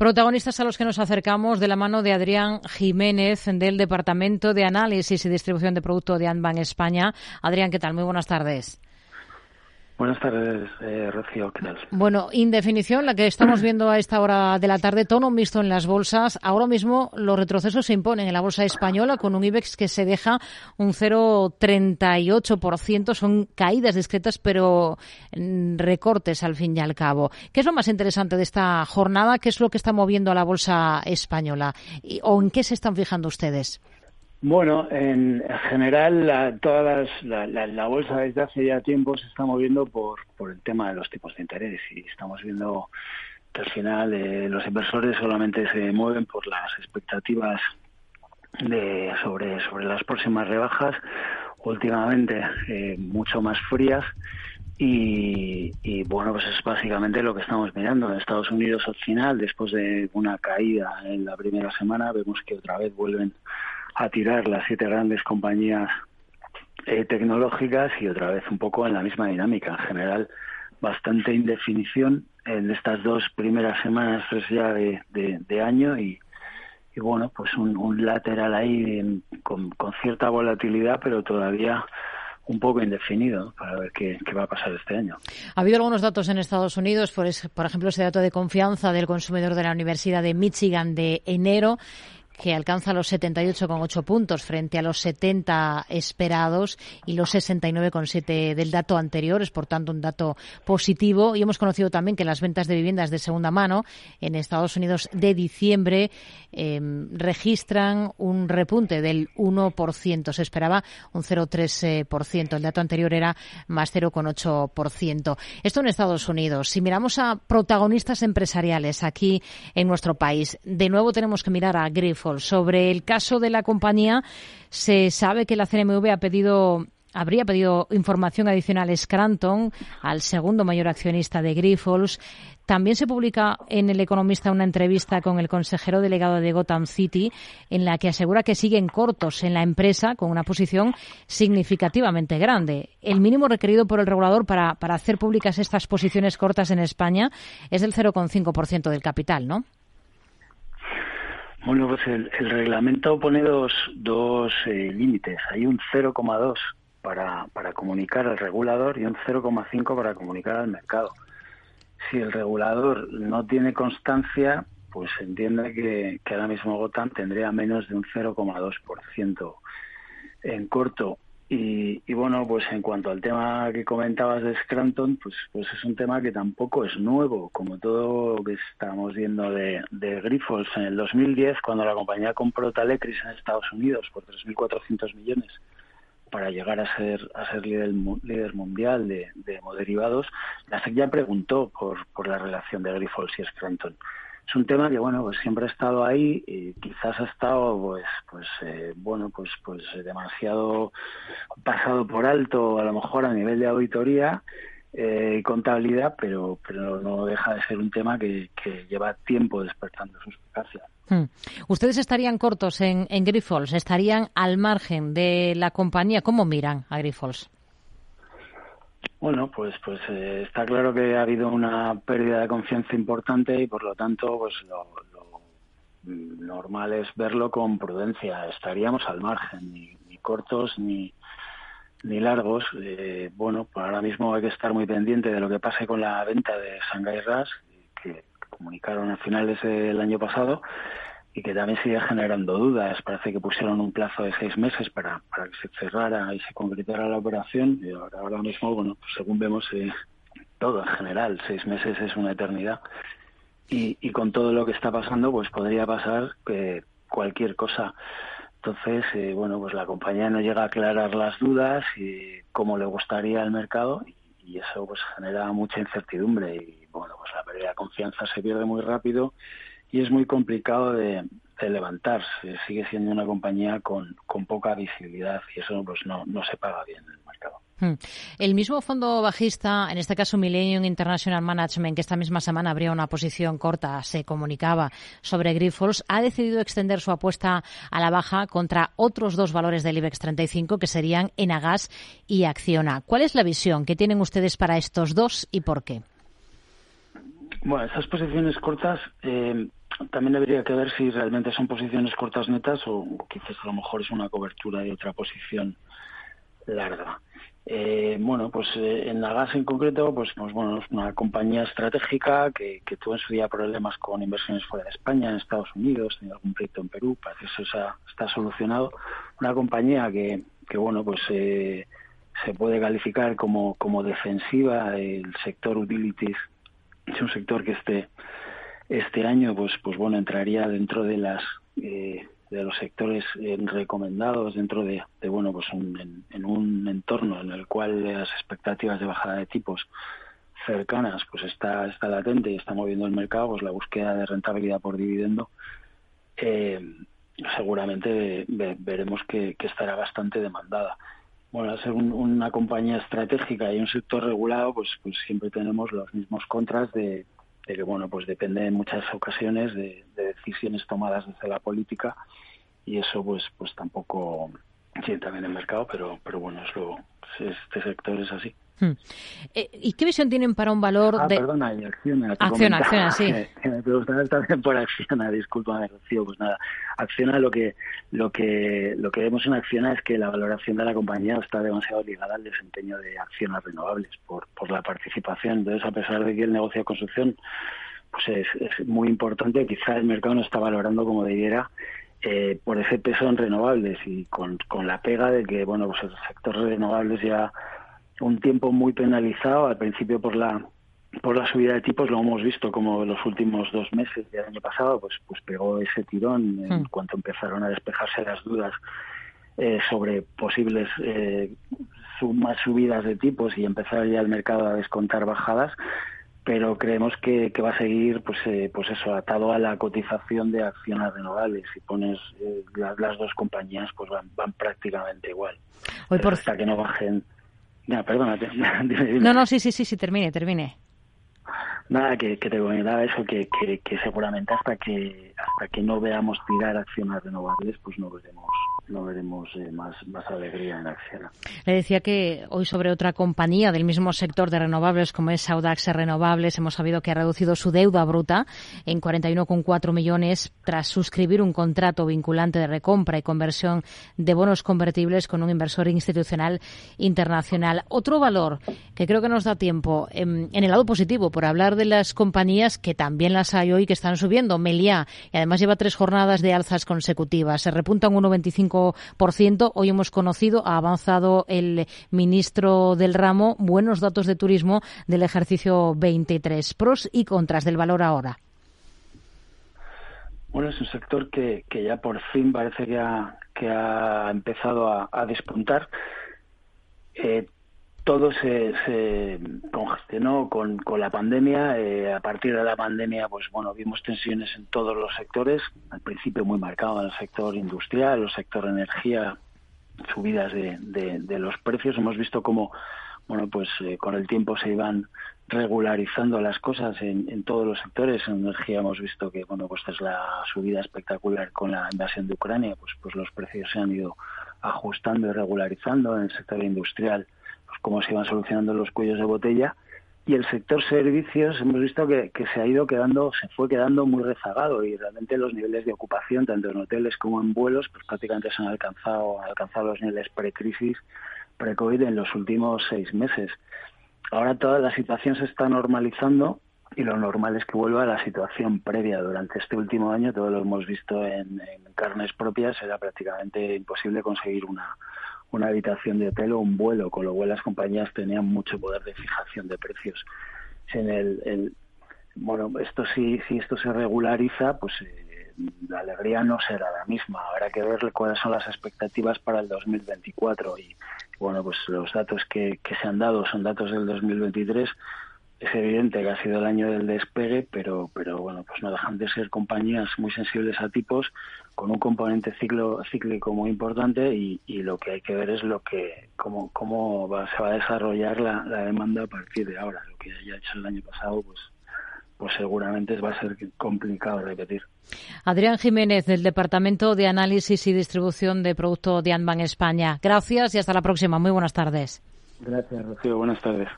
Protagonistas a los que nos acercamos de la mano de Adrián Jiménez del Departamento de Análisis y Distribución de Producto de Anban España. Adrián, ¿qué tal? Muy buenas tardes. Buenas tardes, eh, Rocío, ¿qué tal? Bueno, indefinición, la que estamos viendo a esta hora de la tarde, tono mixto en las bolsas. Ahora mismo los retrocesos se imponen en la bolsa española con un IBEX que se deja un 0,38%. Son caídas discretas, pero recortes al fin y al cabo. ¿Qué es lo más interesante de esta jornada? ¿Qué es lo que está moviendo a la bolsa española? ¿O en qué se están fijando ustedes? Bueno, en general la, todas la, la, bolsa desde hace ya tiempo se está moviendo por, por el tema de los tipos de interés. Y estamos viendo que al final eh, los inversores solamente se mueven por las expectativas de sobre sobre las próximas rebajas. Últimamente eh, mucho más frías. Y, y, bueno pues es básicamente lo que estamos mirando. En Estados Unidos al final después de una caída en la primera semana vemos que otra vez vuelven a tirar las siete grandes compañías eh, tecnológicas y otra vez un poco en la misma dinámica. En general, bastante indefinición en estas dos primeras semanas tres ya de, año y, y, bueno, pues un, lateral ahí con, con, cierta volatilidad, pero todavía un poco indefinido para ver qué, va a pasar este año. Ha habido algunos datos en Estados Unidos, por, por ejemplo, ese dato de confianza del consumidor de la Universidad de Michigan de enero que alcanza los 78,8 puntos frente a los 70 esperados y los 69,7 del dato anterior. Es, por tanto, un dato positivo. Y hemos conocido también que las ventas de viviendas de segunda mano en Estados Unidos de diciembre em, registran un repunte del 1%. Se esperaba un 0,3%. El dato anterior era más 0,8%. Esto en Estados Unidos. Si miramos a protagonistas empresariales aquí en nuestro país, de nuevo tenemos que mirar a Sobre el caso de la compañía, se sabe que la CNMV ha pedido habría pedido información adicional a Scranton, al segundo mayor accionista de Grifols. También se publica en El Economista una entrevista con el consejero delegado de Gotham City en la que asegura que siguen cortos en la empresa con una posición significativamente grande. El mínimo requerido por el regulador para, para hacer públicas estas posiciones cortas en España es del 0,5% del capital, ¿no? Bueno, pues el, reglamento pone dos, dos eh, límites. Hay un 0,2 para, para comunicar al regulador y un 0,5 para comunicar al mercado. Si el regulador no tiene constancia, pues entiende que, que ahora mismo Gotham tendría menos de un 0,2% en corto y, bueno, pues en cuanto al tema que comentabas de Scranton, pues, pues es un tema que tampoco es nuevo, como todo lo que estamos viendo de, de Grifols. En el 2010, cuando la compañía compró Talecris en Estados Unidos por 3.400 millones para llegar a ser a ser líder, mundial de, de la SEC ya preguntó por, por la relación de Grifols y Scranton es un tema que bueno pues siempre ha estado ahí y quizás ha estado pues pues eh, bueno pues pues demasiado pasado por alto a lo mejor a nivel de auditoría eh, y contabilidad pero pero no deja de ser un tema que, que lleva tiempo despertando su eficacia. Hmm. ustedes estarían cortos en, en Grifols estarían al margen de la compañía cómo miran a Grifols bueno, pues pues eh, está claro que ha habido una pérdida de confianza importante y por lo tanto pues lo, normal es verlo con prudencia. Estaríamos al margen, ni, cortos ni, ni largos. Eh, bueno, pues ahora mismo hay que estar muy pendiente de lo que pase con la venta de Shanghai RAS, que comunicaron a finales del año pasado y que también sigue generando dudas. Parece que pusieron un plazo de seis meses para, para que se cerrara y se concretara la operación y ahora, ahora mismo, bueno, pues según vemos, eh, todo en general, seis meses es una eternidad. Y, y con todo lo que está pasando, pues podría pasar que cualquier cosa. Entonces, eh, bueno, pues la compañía no llega a aclarar las dudas y cómo le gustaría al mercado y eso pues genera mucha incertidumbre y bueno, pues la pérdida de confianza se pierde muy rápido y es muy complicado de, levantarse. Sigue siendo una compañía con, con poca visibilidad y eso pues no, no se paga bien en el mercado. Hmm. El mismo fondo bajista, en este caso Millennium International Management, que esta misma semana habría una posición corta, se comunicaba sobre Grifols, ha decidido extender su apuesta a la baja contra otros dos valores del IBEX 35, que serían Enagas y Acciona. ¿Cuál es la visión que tienen ustedes para estos dos y por qué? Bueno, esas posiciones cortas eh, también habría que ver si realmente son posiciones cortas netas o quizás a lo mejor es una cobertura de otra posición larga. Eh, bueno, pues eh, en Nagas en concreto, pues, pues bueno, es una compañía estratégica que, que, tuvo en su día problemas con inversiones fuera de España, en Estados Unidos, tenía algún proyecto en Perú, parece que eso está solucionado. Una compañía que, que bueno, pues eh, se puede calificar como, como defensiva, el sector utilities es un sector que este, este año, pues, pues bueno, entraría dentro de las eh, de los sectores eh, recomendados dentro de, bueno pues en, un entorno en el cual las expectativas de bajada de tipos cercanas pues está está latente y está moviendo el mercado pues la búsqueda de rentabilidad por dividendo eh, seguramente veremos que, estará bastante demandada. Bueno, al ser una compañía estratégica y un sector regulado, pues, pues siempre tenemos los mismos contras de, que bueno pues depende en muchas ocasiones de, decisiones tomadas desde la política y eso pues pues tampoco sí también el mercado pero pero bueno es lo este sector es así ¿Y qué visión tienen para un valor ah, de...? perdona, y Acciona. Acciona, Acciona, sí. Que, me preguntaba también por Acciona, disculpa, Rocío. Pues nada, Acciona lo que, lo que, lo que vemos en Acciona es que la valoración de la compañía está demasiado ligada al desempeño de acciones renovables por, por la participación. Entonces, a pesar de que el negocio de construcción pues es, es muy importante, quizá el mercado no está valorando como debiera eh, por ese peso en renovables y con, con la pega de que bueno pues el sector de renovables ya un tiempo muy penalizado al principio por la por la subida de tipos lo hemos visto como los últimos dos meses del año pasado pues pues pegó ese tirón en hmm. cuanto empezaron a despejarse las dudas eh, sobre posibles eh, más subidas de tipos y empezar ya el mercado a descontar bajadas pero creemos que, va a seguir pues eh, pues eso atado a la cotización de acciones renovables si pones eh, las, dos compañías pues van, van prácticamente igual Hoy por... hasta que no bajen no, perdónate no no sí sí sí sí termine termine. Nada que, que te comentaba eso que, que, que seguramente hasta que hasta que no veamos tirar acciones renovables pues no veremos no veremos eh, más, más alegría en Acciona. Le decía que hoy sobre otra compañía del mismo sector de renovables como es Audax Renovables hemos sabido que ha reducido su deuda bruta en 41,4 millones tras suscribir un contrato vinculante de recompra y conversión de bonos convertibles con un inversor institucional internacional. Otro valor que creo que nos da tiempo en, en el lado positivo por hablar de las compañías que también las hay hoy que están subiendo. Meliá, y además lleva tres jornadas de alzas consecutivas. Se repunta un 1,25 Hoy hemos conocido, ha avanzado el ministro del ramo, buenos datos de turismo del ejercicio 23. Pros y contras del valor ahora. Bueno, es un sector que, que ya por fin parece que ha, que ha empezado a, despuntar. Eh, todo se, congestionó con, la pandemia. Eh, a partir de la pandemia, pues bueno, vimos tensiones en todos los sectores. Al principio muy marcado en el sector industrial, el sector energía, subidas de, de, los precios. Hemos visto cómo, bueno, pues eh, con el tiempo se iban regularizando las cosas en, en, todos los sectores. En energía hemos visto que, bueno, pues tras la subida espectacular con la invasión de Ucrania, pues, pues los precios se han ido ajustando y regularizando. En el sector industrial cómo se iban solucionando los cuellos de botella y el sector servicios hemos visto que, se ha ido quedando, se fue quedando muy rezagado y realmente los niveles de ocupación, tanto en hoteles como en vuelos, pues prácticamente se han alcanzado, alcanzado los niveles pre-crisis, pre-COVID en los últimos seis meses. Ahora toda la situación se está normalizando y lo normal es que vuelva a la situación previa. Durante este último año, todo lo hemos visto en carnes propias, era prácticamente imposible conseguir una, una habitación de hotel o un vuelo, con lo cual las compañías tenían mucho poder de fijación de precios. En el, bueno, esto sí, si esto se regulariza, pues eh, la alegría no será la misma. Habrá que ver cuáles son las expectativas para el 2024 y bueno, pues los datos que, que se han dado son datos del 2023 es evidente que ha sido el año del despegue, pero, pero bueno, pues no dejan de ser compañías muy sensibles a tipos, con un componente ciclo, cíclico muy importante y, y lo que hay que ver es lo que cómo, cómo va, se va a desarrollar la, la, demanda a partir de ahora. Lo que haya hecho el año pasado, pues, pues seguramente va a ser complicado repetir. Adrián Jiménez, del Departamento de Análisis y Distribución de Producto de Anban España. Gracias y hasta la próxima. Muy buenas tardes. Gracias, Rocío. Buenas tardes.